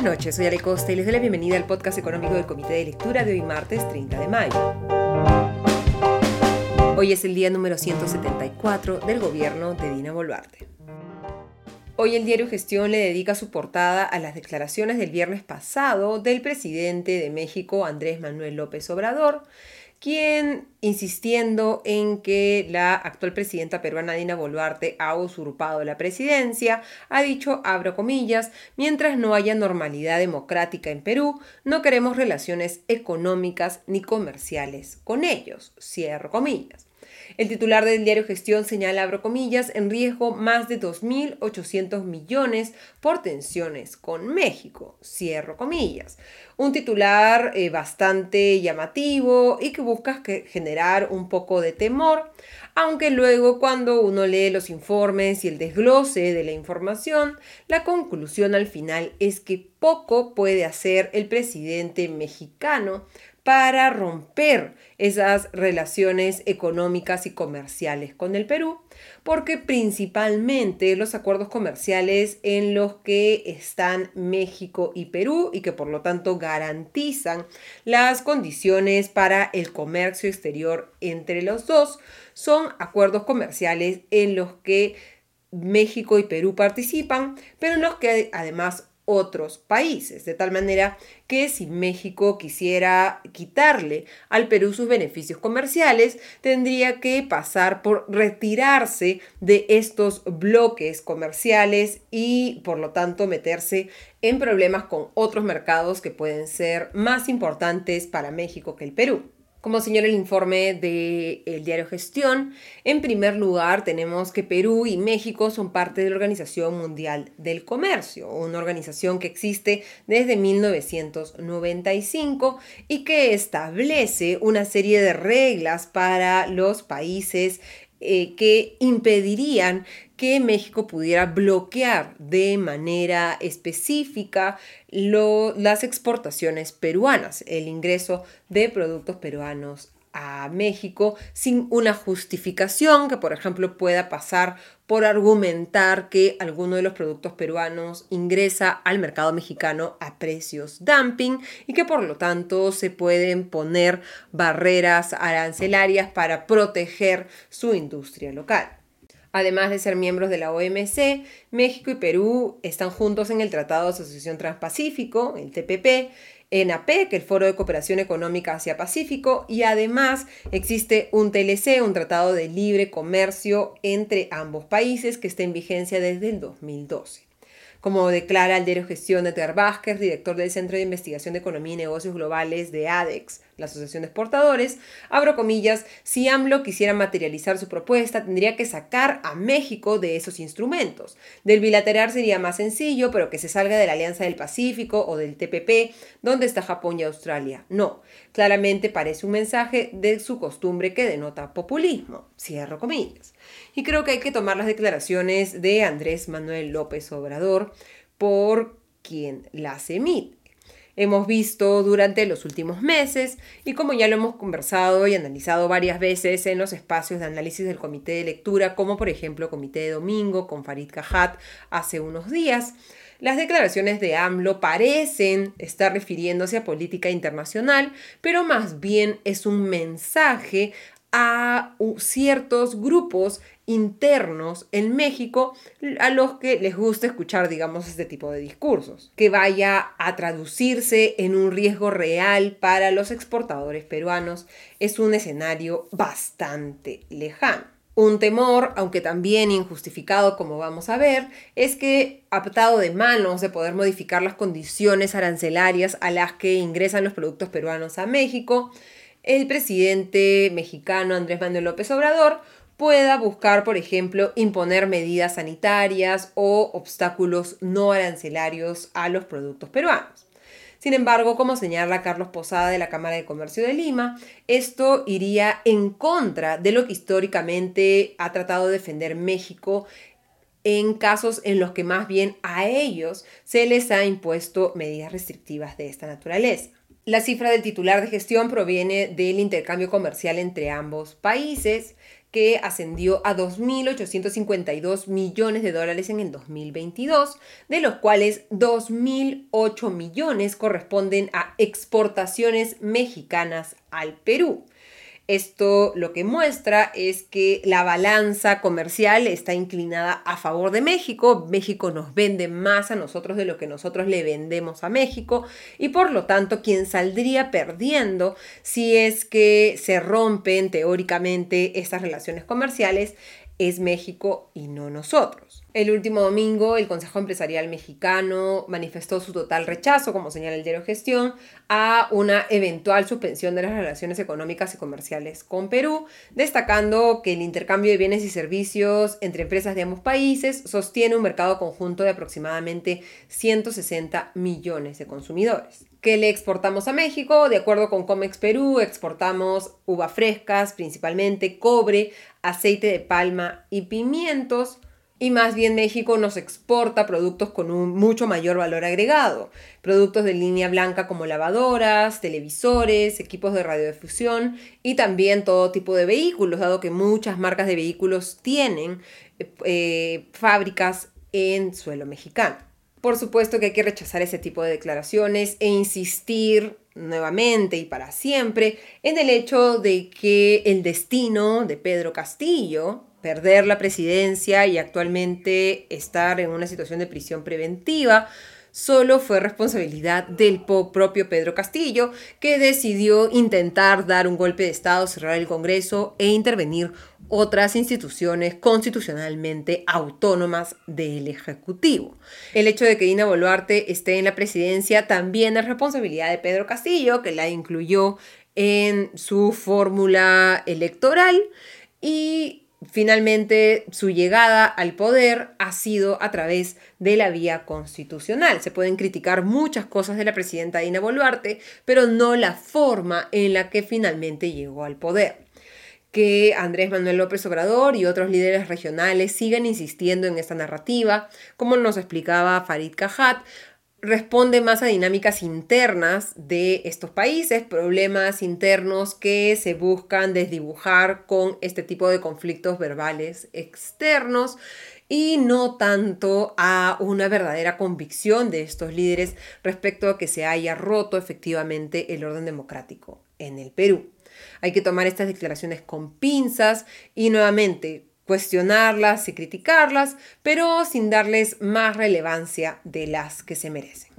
Buenas noches, soy Ale Costa y les doy la bienvenida al podcast económico del Comité de Lectura de hoy martes 30 de mayo. Hoy es el día número 174 del gobierno de Dina Boluarte. Hoy el diario Gestión le dedica su portada a las declaraciones del viernes pasado del presidente de México, Andrés Manuel López Obrador, quien, insistiendo en que la actual presidenta peruana Dina Boluarte ha usurpado la presidencia, ha dicho, abro comillas, mientras no haya normalidad democrática en Perú, no queremos relaciones económicas ni comerciales con ellos, cierro comillas. El titular del diario Gestión señala, abro comillas, en riesgo más de 2.800 millones por tensiones con México, cierro comillas. Un titular eh, bastante llamativo y que busca generar un poco de temor, aunque luego cuando uno lee los informes y el desglose de la información, la conclusión al final es que poco puede hacer el presidente mexicano para romper esas relaciones económicas y comerciales con el Perú, porque principalmente los acuerdos comerciales en los que están México y Perú y que por lo tanto garantizan las condiciones para el comercio exterior entre los dos, son acuerdos comerciales en los que México y Perú participan, pero en los que además otros países, de tal manera que si México quisiera quitarle al Perú sus beneficios comerciales, tendría que pasar por retirarse de estos bloques comerciales y por lo tanto meterse en problemas con otros mercados que pueden ser más importantes para México que el Perú. Como señala el informe del diario Gestión, en primer lugar tenemos que Perú y México son parte de la Organización Mundial del Comercio, una organización que existe desde 1995 y que establece una serie de reglas para los países eh, que impedirían que México pudiera bloquear de manera específica las exportaciones peruanas, el ingreso de productos peruanos a México sin una justificación que, por ejemplo, pueda pasar por argumentar que alguno de los productos peruanos ingresa al mercado mexicano a precios dumping y que por lo tanto se pueden poner barreras arancelarias para proteger su industria local. Además de ser miembros de la OMC, México y Perú están juntos en el Tratado de Asociación Transpacífico, el TPP, en APEC, el Foro de Cooperación Económica Asia-Pacífico, y además existe un TLC, un Tratado de Libre Comercio entre ambos países que está en vigencia desde el 2012 como declara el diario Gestión de Vázquez, director del Centro de Investigación de Economía y Negocios Globales de ADEX, la Asociación de Exportadores, abro comillas, si AMLO quisiera materializar su propuesta, tendría que sacar a México de esos instrumentos. Del bilateral sería más sencillo, pero que se salga de la Alianza del Pacífico o del TPP, donde está Japón y Australia. No, claramente parece un mensaje de su costumbre que denota populismo. Cierro comillas. Y creo que hay que tomar las declaraciones de Andrés Manuel López Obrador por quien las emite. Hemos visto durante los últimos meses y como ya lo hemos conversado y analizado varias veces en los espacios de análisis del comité de lectura, como por ejemplo Comité de Domingo con Farid Cajat hace unos días, las declaraciones de AMLO parecen estar refiriéndose a política internacional, pero más bien es un mensaje a ciertos grupos internos en México a los que les gusta escuchar, digamos, este tipo de discursos, que vaya a traducirse en un riesgo real para los exportadores peruanos, es un escenario bastante lejano. Un temor, aunque también injustificado como vamos a ver, es que aptado de manos de poder modificar las condiciones arancelarias a las que ingresan los productos peruanos a México, el presidente mexicano Andrés Manuel López Obrador pueda buscar, por ejemplo, imponer medidas sanitarias o obstáculos no arancelarios a los productos peruanos. Sin embargo, como señala Carlos Posada de la Cámara de Comercio de Lima, esto iría en contra de lo que históricamente ha tratado de defender México en casos en los que más bien a ellos se les ha impuesto medidas restrictivas de esta naturaleza. La cifra del titular de gestión proviene del intercambio comercial entre ambos países, que ascendió a 2.852 millones de dólares en el 2022, de los cuales 2.008 millones corresponden a exportaciones mexicanas al Perú. Esto lo que muestra es que la balanza comercial está inclinada a favor de México. México nos vende más a nosotros de lo que nosotros le vendemos a México y por lo tanto quien saldría perdiendo si es que se rompen teóricamente estas relaciones comerciales es México y no nosotros. El último domingo, el Consejo Empresarial Mexicano manifestó su total rechazo, como señala el diario Gestión, a una eventual suspensión de las relaciones económicas y comerciales con Perú, destacando que el intercambio de bienes y servicios entre empresas de ambos países sostiene un mercado conjunto de aproximadamente 160 millones de consumidores que le exportamos a México. De acuerdo con Comex Perú, exportamos uvas frescas, principalmente cobre, aceite de palma y pimientos. Y más bien México nos exporta productos con un mucho mayor valor agregado. Productos de línea blanca como lavadoras, televisores, equipos de radiodifusión y también todo tipo de vehículos, dado que muchas marcas de vehículos tienen eh, fábricas en suelo mexicano. Por supuesto que hay que rechazar ese tipo de declaraciones e insistir nuevamente y para siempre en el hecho de que el destino de Pedro Castillo, perder la presidencia y actualmente estar en una situación de prisión preventiva, solo fue responsabilidad del propio Pedro Castillo, que decidió intentar dar un golpe de Estado, cerrar el Congreso e intervenir otras instituciones constitucionalmente autónomas del Ejecutivo. El hecho de que Dina Boluarte esté en la presidencia también es responsabilidad de Pedro Castillo, que la incluyó en su fórmula electoral y finalmente su llegada al poder ha sido a través de la vía constitucional. Se pueden criticar muchas cosas de la presidenta Dina Boluarte, pero no la forma en la que finalmente llegó al poder que Andrés Manuel López Obrador y otros líderes regionales sigan insistiendo en esta narrativa, como nos explicaba Farid Cajat, responde más a dinámicas internas de estos países, problemas internos que se buscan desdibujar con este tipo de conflictos verbales externos y no tanto a una verdadera convicción de estos líderes respecto a que se haya roto efectivamente el orden democrático en el Perú. Hay que tomar estas declaraciones con pinzas y nuevamente cuestionarlas y criticarlas, pero sin darles más relevancia de las que se merecen.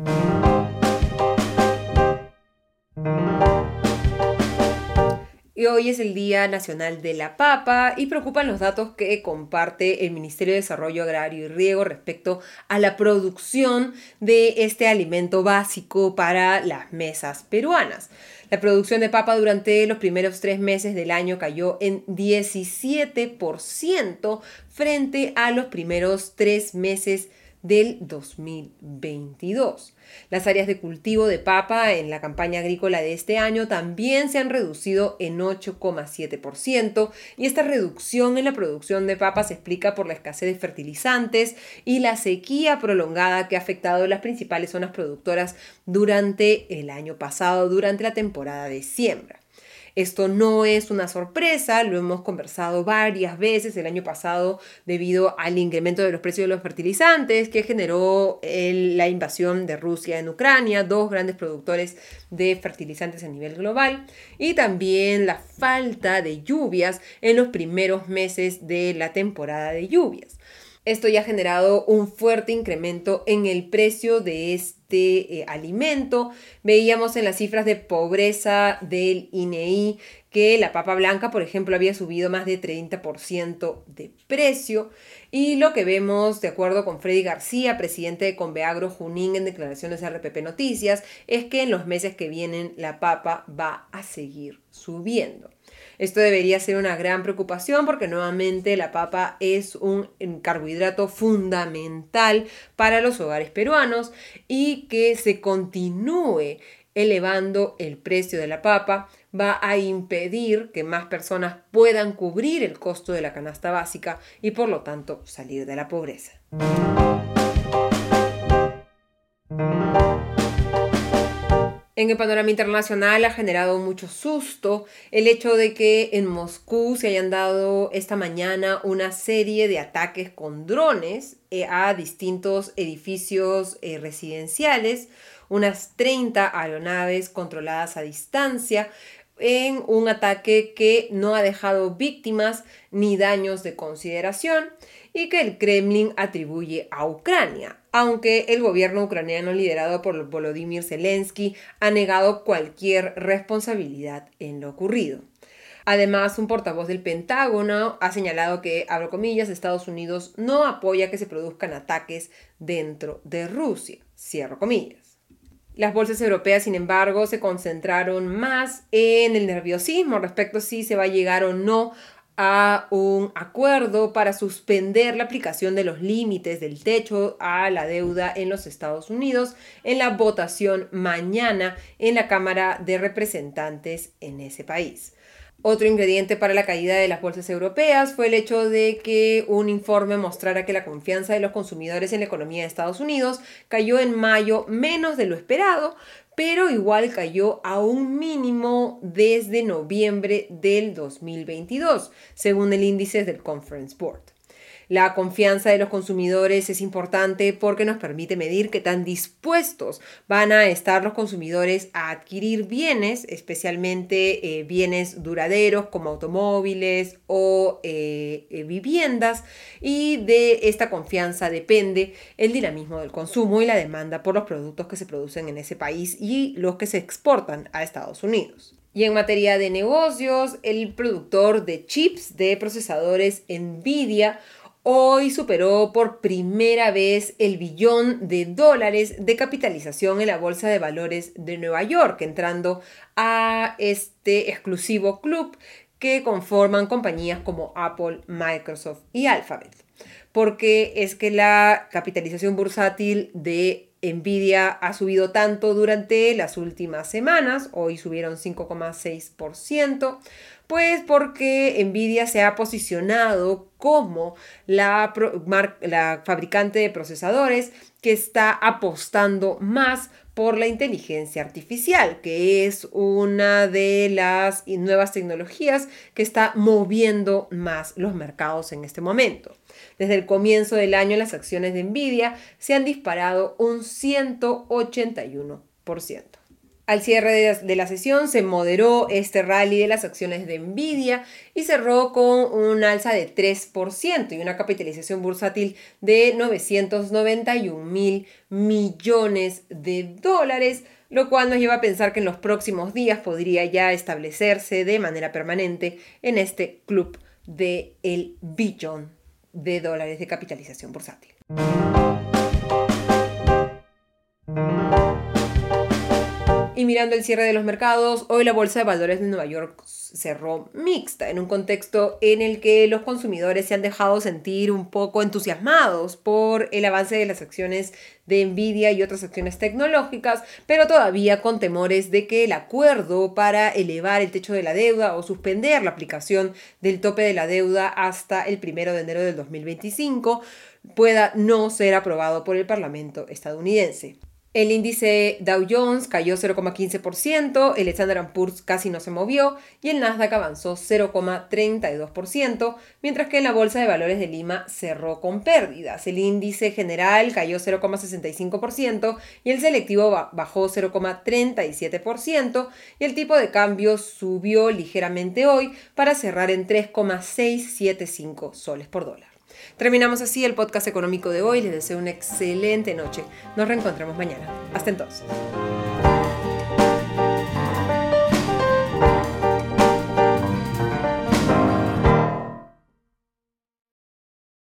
Y hoy es el Día Nacional de la Papa y preocupan los datos que comparte el Ministerio de Desarrollo Agrario y Riego respecto a la producción de este alimento básico para las mesas peruanas. La producción de papa durante los primeros tres meses del año cayó en 17% frente a los primeros tres meses del 2022. Las áreas de cultivo de papa en la campaña agrícola de este año también se han reducido en 8,7% y esta reducción en la producción de papa se explica por la escasez de fertilizantes y la sequía prolongada que ha afectado las principales zonas productoras durante el año pasado, durante la temporada de siembra. Esto no es una sorpresa, lo hemos conversado varias veces el año pasado debido al incremento de los precios de los fertilizantes que generó la invasión de Rusia en Ucrania, dos grandes productores de fertilizantes a nivel global, y también la falta de lluvias en los primeros meses de la temporada de lluvias. Esto ya ha generado un fuerte incremento en el precio de este eh, alimento. Veíamos en las cifras de pobreza del INEI que la papa blanca, por ejemplo, había subido más de 30% de precio. Y lo que vemos, de acuerdo con Freddy García, presidente de Conveagro Junín en declaraciones de RPP Noticias, es que en los meses que vienen la papa va a seguir subiendo. Esto debería ser una gran preocupación porque nuevamente la papa es un carbohidrato fundamental para los hogares peruanos y que se continúe elevando el precio de la papa va a impedir que más personas puedan cubrir el costo de la canasta básica y por lo tanto salir de la pobreza. En el panorama internacional ha generado mucho susto el hecho de que en Moscú se hayan dado esta mañana una serie de ataques con drones eh, a distintos edificios eh, residenciales, unas 30 aeronaves controladas a distancia, en un ataque que no ha dejado víctimas ni daños de consideración y que el Kremlin atribuye a Ucrania, aunque el gobierno ucraniano liderado por Volodymyr Zelensky ha negado cualquier responsabilidad en lo ocurrido. Además, un portavoz del Pentágono ha señalado que, abro comillas, Estados Unidos no apoya que se produzcan ataques dentro de Rusia, cierro comillas. Las bolsas europeas, sin embargo, se concentraron más en el nerviosismo respecto a si se va a llegar o no a un acuerdo para suspender la aplicación de los límites del techo a la deuda en los Estados Unidos en la votación mañana en la Cámara de Representantes en ese país. Otro ingrediente para la caída de las bolsas europeas fue el hecho de que un informe mostrara que la confianza de los consumidores en la economía de Estados Unidos cayó en mayo menos de lo esperado, pero igual cayó a un mínimo desde noviembre del 2022, según el índice del Conference Board. La confianza de los consumidores es importante porque nos permite medir qué tan dispuestos van a estar los consumidores a adquirir bienes, especialmente eh, bienes duraderos como automóviles o eh, eh, viviendas. Y de esta confianza depende el dinamismo del consumo y la demanda por los productos que se producen en ese país y los que se exportan a Estados Unidos. Y en materia de negocios, el productor de chips de procesadores Nvidia hoy superó por primera vez el billón de dólares de capitalización en la Bolsa de Valores de Nueva York, entrando a este exclusivo club que conforman compañías como Apple, Microsoft y Alphabet. Porque es que la capitalización bursátil de Nvidia ha subido tanto durante las últimas semanas, hoy subieron 5,6%, pues porque Nvidia se ha posicionado como la, la, fabricante de procesadores que está apostando más por la inteligencia artificial, que es una de las nuevas tecnologías que está moviendo más los mercados en este momento. Desde el comienzo del año las acciones de Nvidia se han disparado un 181%. Al cierre de la sesión se moderó este rally de las acciones de Nvidia y cerró con un alza de 3% y una capitalización bursátil de 991 mil millones de dólares, lo cual nos lleva a pensar que en los próximos días podría ya establecerse de manera permanente en este club del el billón de dólares de capitalización bursátil. Y mirando el cierre de los mercados, hoy la Bolsa de Valores de Nueva York cerró mixta, en un contexto en el que los consumidores se han dejado sentir un poco entusiasmados por el avance de las acciones de Nvidia y otras acciones tecnológicas, pero todavía con temores de que el acuerdo para elevar el techo de la deuda o suspender la aplicación del tope de la deuda hasta el primero de enero del 2025 pueda no ser aprobado por el Parlamento estadounidense. El índice Dow Jones cayó 0,15%, el Standard Poor's casi no se movió y el Nasdaq avanzó 0,32%, mientras que la Bolsa de Valores de Lima cerró con pérdidas. El índice general cayó 0,65% y el selectivo bajó 0,37% y el tipo de cambio subió ligeramente hoy para cerrar en 3,675 soles por dólar. Terminamos así el podcast económico de hoy. Les deseo una excelente noche. Nos reencontramos mañana. Hasta entonces.